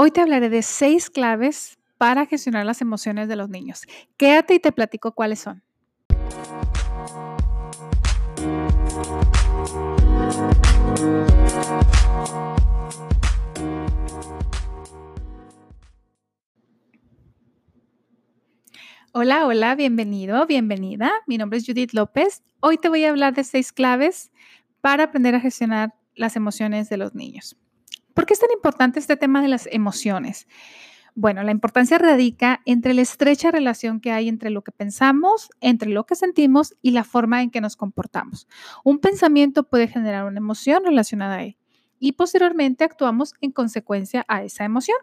Hoy te hablaré de seis claves para gestionar las emociones de los niños. Quédate y te platico cuáles son. Hola, hola, bienvenido, bienvenida. Mi nombre es Judith López. Hoy te voy a hablar de seis claves para aprender a gestionar las emociones de los niños. ¿Por qué es tan importante este tema de las emociones? Bueno, la importancia radica entre la estrecha relación que hay entre lo que pensamos, entre lo que sentimos y la forma en que nos comportamos. Un pensamiento puede generar una emoción relacionada a él y posteriormente actuamos en consecuencia a esa emoción.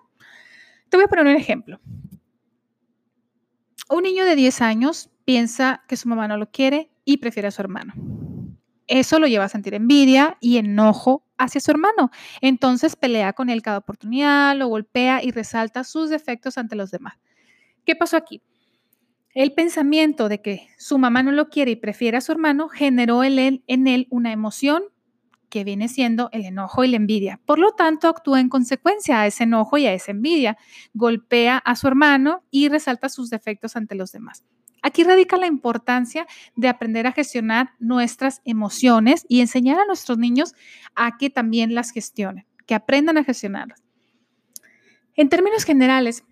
Te voy a poner un ejemplo. Un niño de 10 años piensa que su mamá no lo quiere y prefiere a su hermano. Eso lo lleva a sentir envidia y enojo hacia su hermano. Entonces pelea con él cada oportunidad, lo golpea y resalta sus defectos ante los demás. ¿Qué pasó aquí? El pensamiento de que su mamá no lo quiere y prefiere a su hermano generó en él, una emoción que viene siendo el enojo y la envidia. Por lo tanto, actúa en consecuencia a ese enojo y a esa envidia. Golpea a su hermano y resalta sus defectos ante los demás. Aquí radica la importancia de aprender a gestionar nuestras emociones y enseñar a nuestros niños a que también las gestionen, que aprendan a gestionarlas. En términos generales,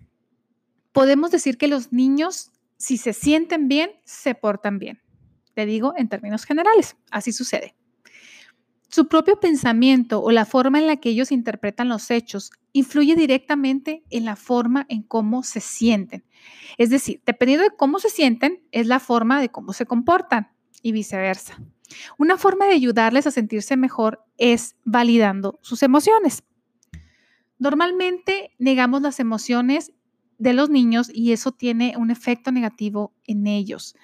podemos decir que los niños, si se sienten bien, se portan bien. Te digo en términos generales, así sucede. Su propio pensamiento o la forma en la que ellos interpretan los hechos influye directamente en la forma en cómo se sienten. Es decir, dependiendo de cómo se sienten, es la forma de cómo se comportan y viceversa. Una forma de ayudarles a sentirse mejor es validando sus emociones. Normalmente negamos las emociones de los niños y eso tiene un efecto negativo en ellos.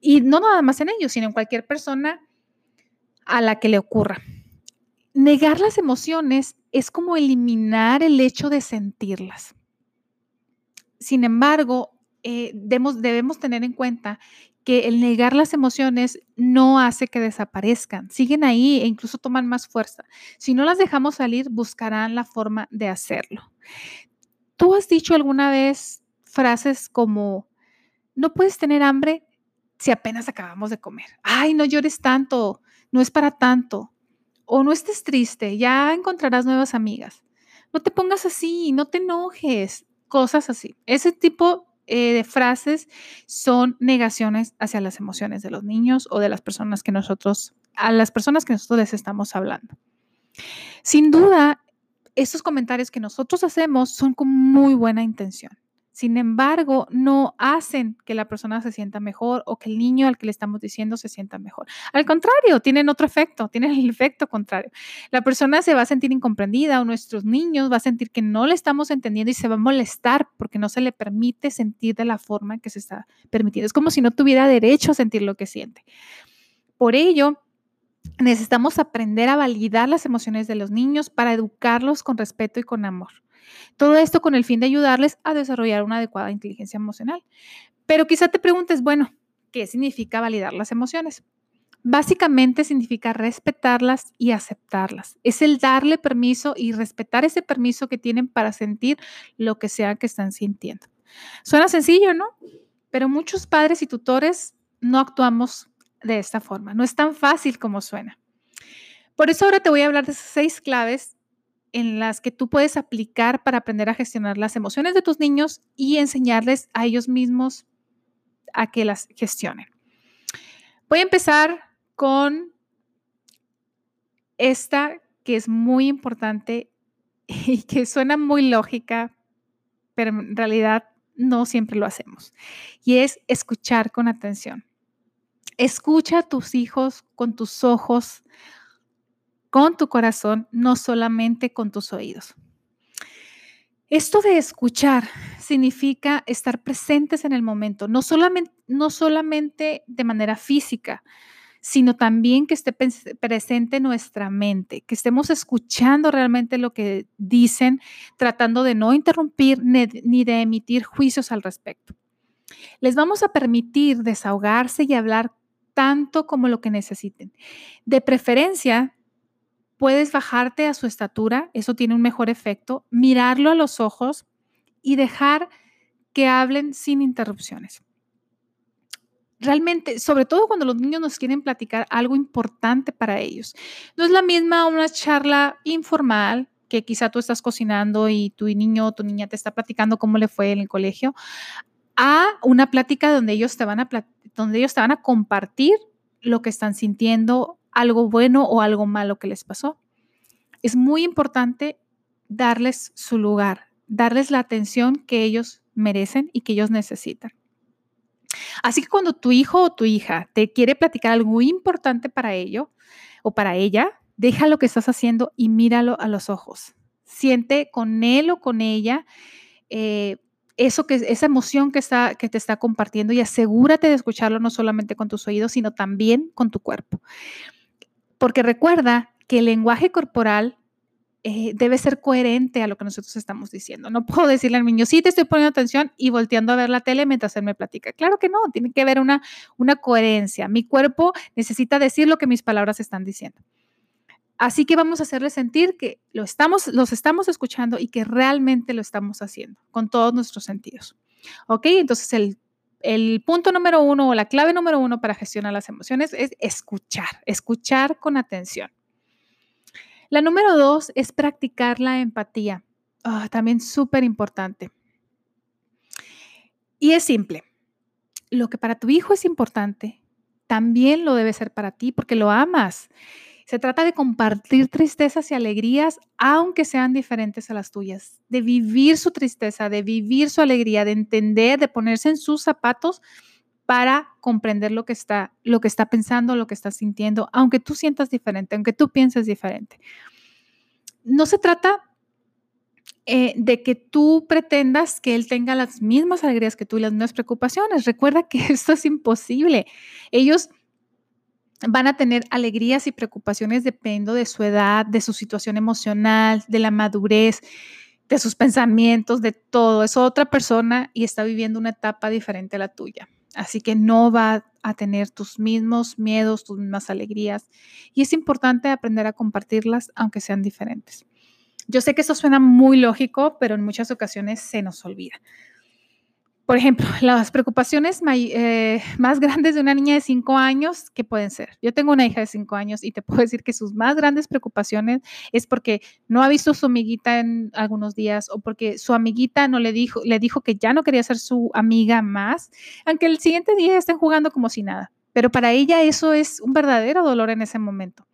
Y no nada más en ellos, sino en cualquier persona a la que le ocurra. Negar las emociones es como eliminar el hecho de sentirlas. Sin embargo, eh, debemos, tener en cuenta que el negar las emociones no hace que desaparezcan, siguen ahí e incluso toman más fuerza. Si no las dejamos salir, buscarán la forma de hacerlo. ¿Tú has dicho alguna vez frases como, no puedes tener hambre si apenas acabamos de comer? Ay, no llores tanto, no es para tanto. O no estés triste, ya encontrarás nuevas amigas. No te pongas así, no te enojes, cosas así. Ese tipo eh, de frases son negaciones hacia las emociones de los niños o de las personas que nosotros, a las personas que nosotros les estamos hablando. Sin duda, estos comentarios que nosotros hacemos son con muy buena intención. Sin embargo, no hacen que la persona se sienta mejor o que el niño al que le estamos diciendo se sienta mejor. Al contrario, tienen otro efecto, tienen el efecto contrario. La persona se va a sentir incomprendida o nuestros niños va a sentir que no le estamos entendiendo y se va a molestar porque no se le permite sentir de la forma que se está permitiendo. Es como si no tuviera derecho a sentir lo que siente. Por ello, necesitamos aprender a validar las emociones de los niños para educarlos con respeto y con amor. Todo esto con el fin de ayudarles a desarrollar una adecuada inteligencia emocional. Pero quizá te preguntes, bueno, ¿qué significa validar las emociones? Básicamente significa respetarlas y aceptarlas. Es el darle permiso y respetar ese permiso que tienen para sentir lo que sea que están sintiendo. Suena sencillo, ¿no? Pero muchos padres y tutores no actuamos de esta forma. No es tan fácil como suena. Por eso ahora te voy a hablar de seis claves en las que tú puedes aplicar para aprender a gestionar las emociones de tus niños y enseñarles a ellos mismos a que las gestionen. Voy a empezar con esta que es muy importante y que suena muy lógica, pero en realidad no siempre lo hacemos. Y es escuchar con atención. Escucha a tus hijos con tus ojos, con tu corazón, no solamente con tus oídos. Esto de escuchar significa estar presentes en el momento, no solamente, no solamente de manera física, sino también que esté presente nuestra mente, que estemos escuchando realmente lo que dicen, tratando de no interrumpir ni de emitir juicios al respecto. Les vamos a permitir desahogarse y hablar tanto como lo que necesiten. De preferencia, puedes bajarte a su estatura, eso tiene un mejor efecto, mirarlo a los ojos y dejar que hablen sin interrupciones. Realmente, sobre todo cuando los niños nos quieren platicar algo importante para ellos. No es la misma una charla informal que quizá tú estás cocinando y tu niño o tu niña te está platicando cómo le fue en el colegio, a una plática donde ellos te van a, donde ellos te van a compartir lo que están sintiendo, algo bueno o algo malo que les pasó. Es muy importante darles su lugar, darles la atención que ellos merecen y que ellos necesitan. Así que cuando tu hijo o tu hija te quiere platicar algo importante para ello o para ella, deja lo que estás haciendo y míralo a los ojos. Siente con él o con ella eh, eso que, esa emoción que, está, que te está compartiendo y asegúrate de escucharlo no solamente con tus oídos, sino también con tu cuerpo. Porque recuerda que el lenguaje corporal eh, debe ser coherente a lo que nosotros estamos diciendo. No puedo decirle al niño, sí, te estoy poniendo atención y volteando a ver la tele mientras él me platica. Claro que no, tiene que haber una, una coherencia. Mi cuerpo necesita decir lo que mis palabras están diciendo. Así que vamos a hacerle sentir que lo estamos, los estamos escuchando y que realmente lo estamos haciendo con todos nuestros sentidos. ¿Ok? Entonces el, el punto número uno o la clave número uno para gestionar las emociones es escuchar, escuchar con atención. La número dos es practicar la empatía. Ah, también súper importante. Y es simple. Lo que para tu hijo es importante, también lo debe ser para ti porque lo amas se trata de compartir tristezas y alegrías, aunque sean diferentes a las tuyas, de vivir su tristeza, de vivir su alegría, de entender, de ponerse en sus zapatos para comprender lo que está, lo que está pensando, lo que está sintiendo, aunque tú sientas diferente, aunque tú pienses diferente. No se trata eh, de que tú pretendas que él tenga las mismas alegrías que tú y las mismas preocupaciones. Recuerda que esto es imposible. Ellos van a tener alegrías y preocupaciones dependiendo de su edad, de su situación emocional, de la madurez, de sus pensamientos, de todo. Es otra persona y está viviendo una etapa diferente a la tuya. Así que no va a tener tus mismos miedos, tus mismas alegrías. Y es importante aprender a compartirlas, aunque sean diferentes. Yo sé que eso suena muy lógico, pero en muchas ocasiones se nos olvida. Por ejemplo, las preocupaciones eh, más grandes de una niña de 5 años, ¿qué pueden ser? Yo tengo una hija de 5 años y te puedo decir que sus más grandes preocupaciones es porque no ha visto a su amiguita en algunos días o porque su amiguita no le dijo, le dijo que ya no quería ser su amiga más, aunque el siguiente día estén jugando como si nada. Pero para ella eso es un verdadero dolor en ese momento.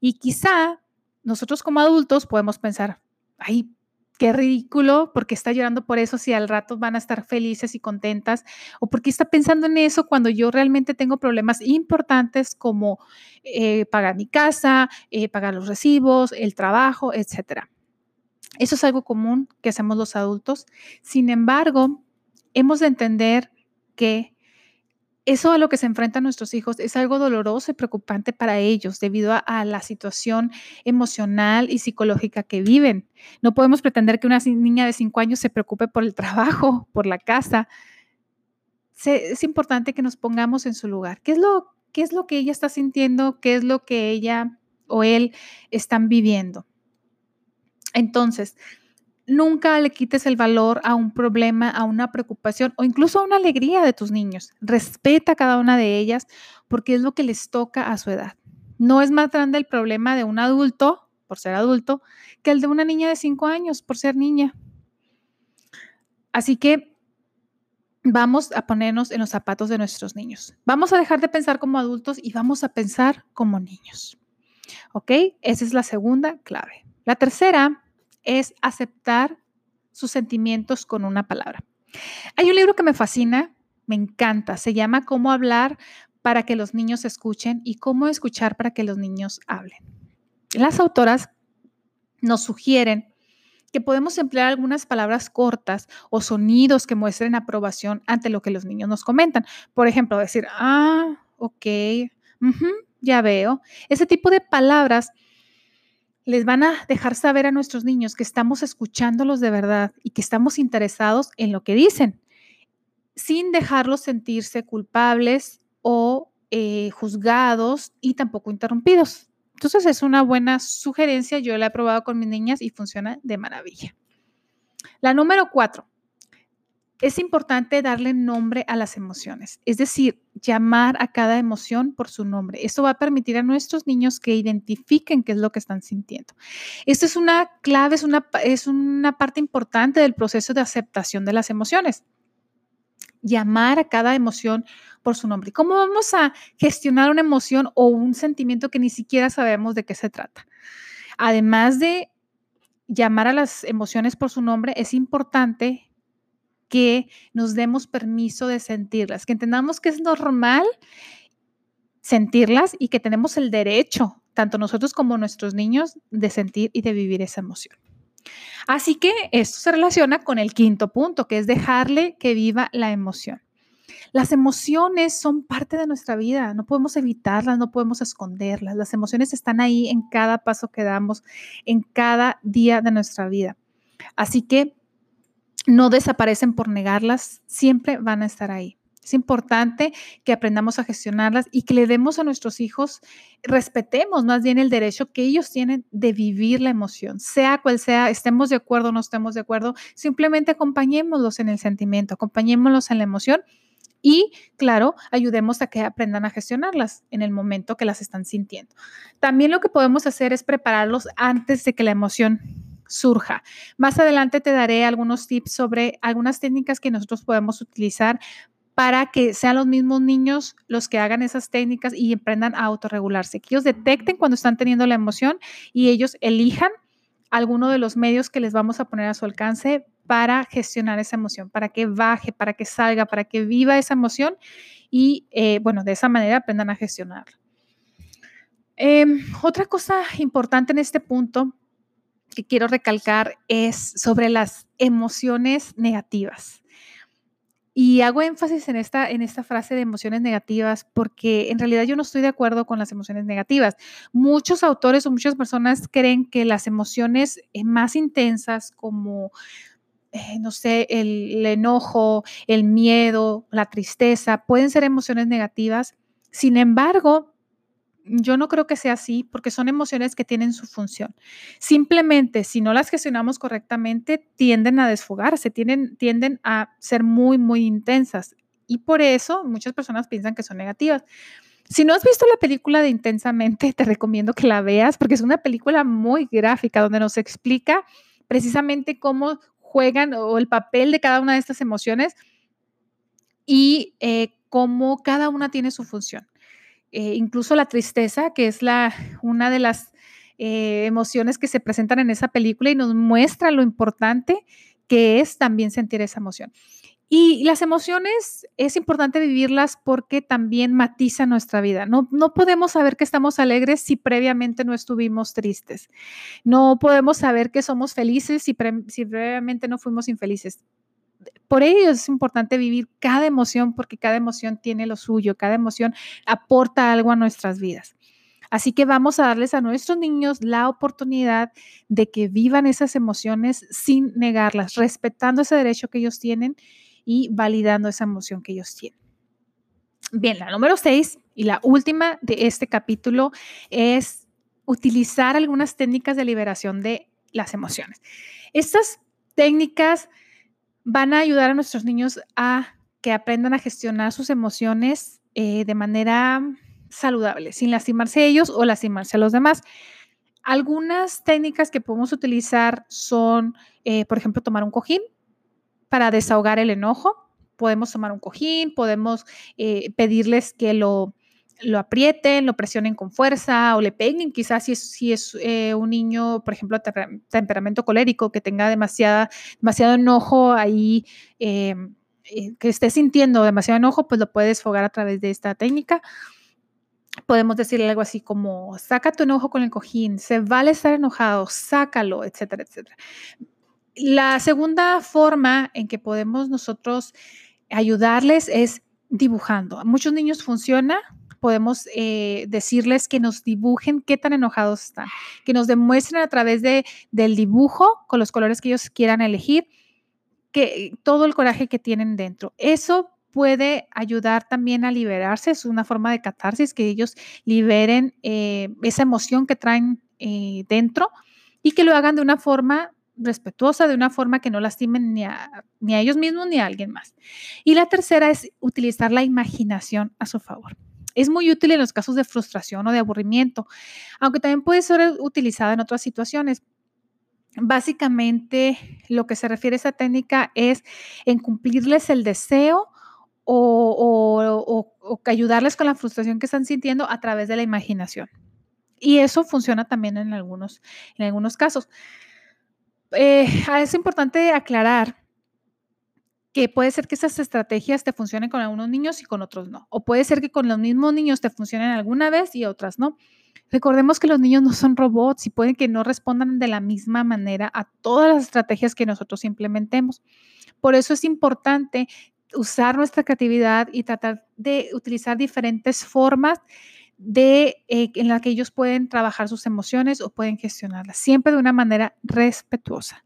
Y quizá nosotros como adultos podemos pensar, ay, qué ridículo, porque está llorando por eso si al rato van a estar felices y contentas, o porque está pensando en eso cuando yo realmente tengo problemas importantes como eh, pagar mi casa, eh, pagar los recibos, el trabajo, etc. Eso es algo común que hacemos los adultos. Sin embargo, hemos de entender que eso a lo que se enfrentan nuestros hijos es algo doloroso y preocupante para ellos debido a, la situación emocional y psicológica que viven. No podemos pretender que una niña de cinco años se preocupe por el trabajo, por la casa. es importante que nos pongamos en su lugar. ¿Qué es, lo, ¿Qué es lo que ella está sintiendo? ¿Qué es lo que ella o él están viviendo? Entonces, Nunca le quites el valor a un problema, a una preocupación o incluso a una alegría de tus niños. Respeta cada una de ellas porque es lo que les toca a su edad. No es más grande el problema de un adulto, por ser adulto, que el de una niña de 5 años, por ser niña. Así que vamos a ponernos en los zapatos de nuestros niños. Vamos a dejar de pensar como adultos y vamos a pensar como niños. ¿Ok? Esa es la segunda clave. La tercera es aceptar sus sentimientos con una palabra. Hay un libro que me fascina, me encanta, se llama Cómo hablar para que los niños escuchen y cómo escuchar para que los niños hablen. Las autoras nos sugieren que podemos emplear algunas palabras cortas o sonidos que muestren aprobación ante lo que los niños nos comentan. Por ejemplo, decir, ah, ok, ya veo. Ese tipo de palabras les van a dejar saber a nuestros niños que estamos escuchándolos de verdad y que estamos interesados en lo que dicen, sin dejarlos sentirse culpables o eh, juzgados y tampoco interrumpidos. Entonces es una buena sugerencia, yo la he probado con mis niñas y funciona de maravilla. La número cuatro, es importante darle nombre a las emociones, es decir, llamar a cada emoción por su nombre. Esto va a permitir a nuestros niños que identifiquen qué es lo que están sintiendo. Esto es una clave, es una, es una parte importante del proceso de aceptación de las emociones. Llamar a cada emoción por su nombre. ¿Cómo vamos a gestionar una emoción o un sentimiento que ni siquiera sabemos de qué se trata? Además de llamar a las emociones por su nombre, es importante que nos demos permiso de sentirlas, que entendamos que es normal sentirlas y que tenemos el derecho, tanto nosotros como nuestros niños, de sentir y de vivir esa emoción. Así que esto se relaciona con el quinto punto, que es dejarle que viva la emoción. Las emociones son parte de nuestra vida, no podemos evitarlas, no podemos esconderlas. Las emociones están ahí en cada paso que damos, en cada día de nuestra vida. Así que no desaparecen por negarlas, siempre van a estar ahí. Es importante que aprendamos a gestionarlas y que le demos a nuestros hijos, respetemos más bien el derecho que ellos tienen de vivir la emoción, sea cual sea, estemos de acuerdo o no estemos de acuerdo, simplemente acompañémoslos en el sentimiento, acompañémoslos en la emoción y, claro, ayudemos a que aprendan a gestionarlas en el momento que las están sintiendo. También lo que podemos hacer es prepararlos antes de que la emoción surja. Más adelante te daré algunos tips sobre algunas técnicas que nosotros podemos utilizar para que sean los mismos niños los que hagan esas técnicas y aprendan a autorregularse, que ellos detecten cuando están teniendo la emoción y ellos elijan alguno de los medios que les vamos a poner a su alcance para gestionar esa emoción, para que baje, para que salga, para que viva esa emoción y, eh, bueno, de esa manera aprendan a gestionarla. Em, otra cosa importante en este punto que quiero recalcar es sobre las emociones negativas. Y hago énfasis en esta, en esta frase de emociones negativas porque en realidad yo no estoy de acuerdo con las emociones negativas. Muchos autores o muchas personas creen que las emociones eh, más intensas como, eh, no sé, el enojo, el miedo, la tristeza, pueden ser emociones negativas. Sin embargo, yo no creo que sea así porque son emociones que tienen su función. Simplemente, si no las gestionamos correctamente, tienden a desfogarse, tienden, tienden a ser muy, muy intensas. Y por eso muchas personas piensan que son negativas. Si no has visto la película de Intensamente, te recomiendo que la veas porque es una película muy gráfica donde nos explica precisamente cómo juegan o el papel de cada una de estas emociones y eh, cómo cada una tiene su función. Eh, incluso la tristeza, que es la, una de las eh, emociones que se presentan en esa película y nos muestra lo importante que es también sentir esa emoción. Y las emociones es importante vivirlas porque también matizan nuestra vida. No, no podemos saber que estamos alegres si previamente no estuvimos tristes. No podemos saber que somos felices si, si previamente no fuimos infelices por ello es importante vivir cada emoción porque cada emoción tiene lo suyo, cada emoción aporta algo a nuestras vidas. Así que vamos a darles a nuestros niños la oportunidad de que vivan esas emociones sin negarlas, respetando ese derecho que ellos tienen y validando esa emoción que ellos tienen. Bien, la número seis y la última de este capítulo es utilizar algunas técnicas de liberación de las emociones. Estas técnicas van a ayudar a nuestros niños a que aprendan a gestionar sus emociones eh, de manera saludable, sin lastimarse a ellos o lastimarse a los demás. Algunas técnicas que podemos utilizar son, eh, por ejemplo, tomar un cojín para desahogar el enojo. Podemos tomar un cojín, podemos eh, pedirles que lo, lo aprieten, lo presionen con fuerza o le peguen, quizás si es, eh, un niño, por ejemplo, temperamento colérico, que tenga demasiado enojo ahí, em, eh, que esté sintiendo demasiado enojo, pues lo puedes desfogar a través de esta técnica. Podemos decirle algo así como, saca tu enojo con el cojín, se vale estar enojado, sácalo, etcétera, etcétera. La segunda forma en que podemos nosotros ayudarles es dibujando. A muchos niños funciona podemos eh, decirles que nos dibujen qué tan enojados están, que nos demuestren a través de, del dibujo con los colores que ellos quieran elegir, que todo el coraje que tienen dentro. Eso puede ayudar también a liberarse, es una forma de catarsis, que ellos liberen eh, esa emoción que traen eh, dentro y que lo hagan de una forma respetuosa, de una forma que no lastimen ni a, ni a ellos mismos ni a alguien más. Y la tercera es utilizar la imaginación a su favor. Es muy útil en los casos de frustración o de aburrimiento, aunque también puede ser utilizada en otras situaciones. Básicamente, lo que se refiere a esa técnica es en cumplirles el deseo o, ayudarles con la frustración que están sintiendo a través de la imaginación. Y eso funciona también en algunos, en algunos casos. Eh, es importante aclarar que puede ser que esas estrategias te funcionen con algunos niños y con otros no. O puede ser que con los mismos niños te funcionen alguna vez y otras no. Recordemos que los niños no son robots y pueden que no respondan de la misma manera a todas las estrategias que nosotros implementemos. Por eso es importante usar nuestra creatividad y tratar de utilizar diferentes formas de, eh, en las que ellos pueden trabajar sus emociones o pueden gestionarlas, siempre de una manera respetuosa.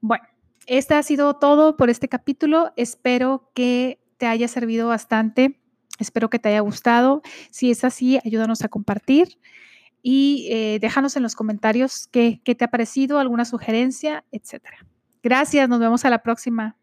Bueno, este ha sido todo por este capítulo. Espero que te haya servido bastante. Espero que te haya gustado. Si es así, ayúdanos a compartir y eh, déjanos en los comentarios qué, qué te ha parecido, alguna sugerencia, etcétera. Gracias, nos vemos a la próxima.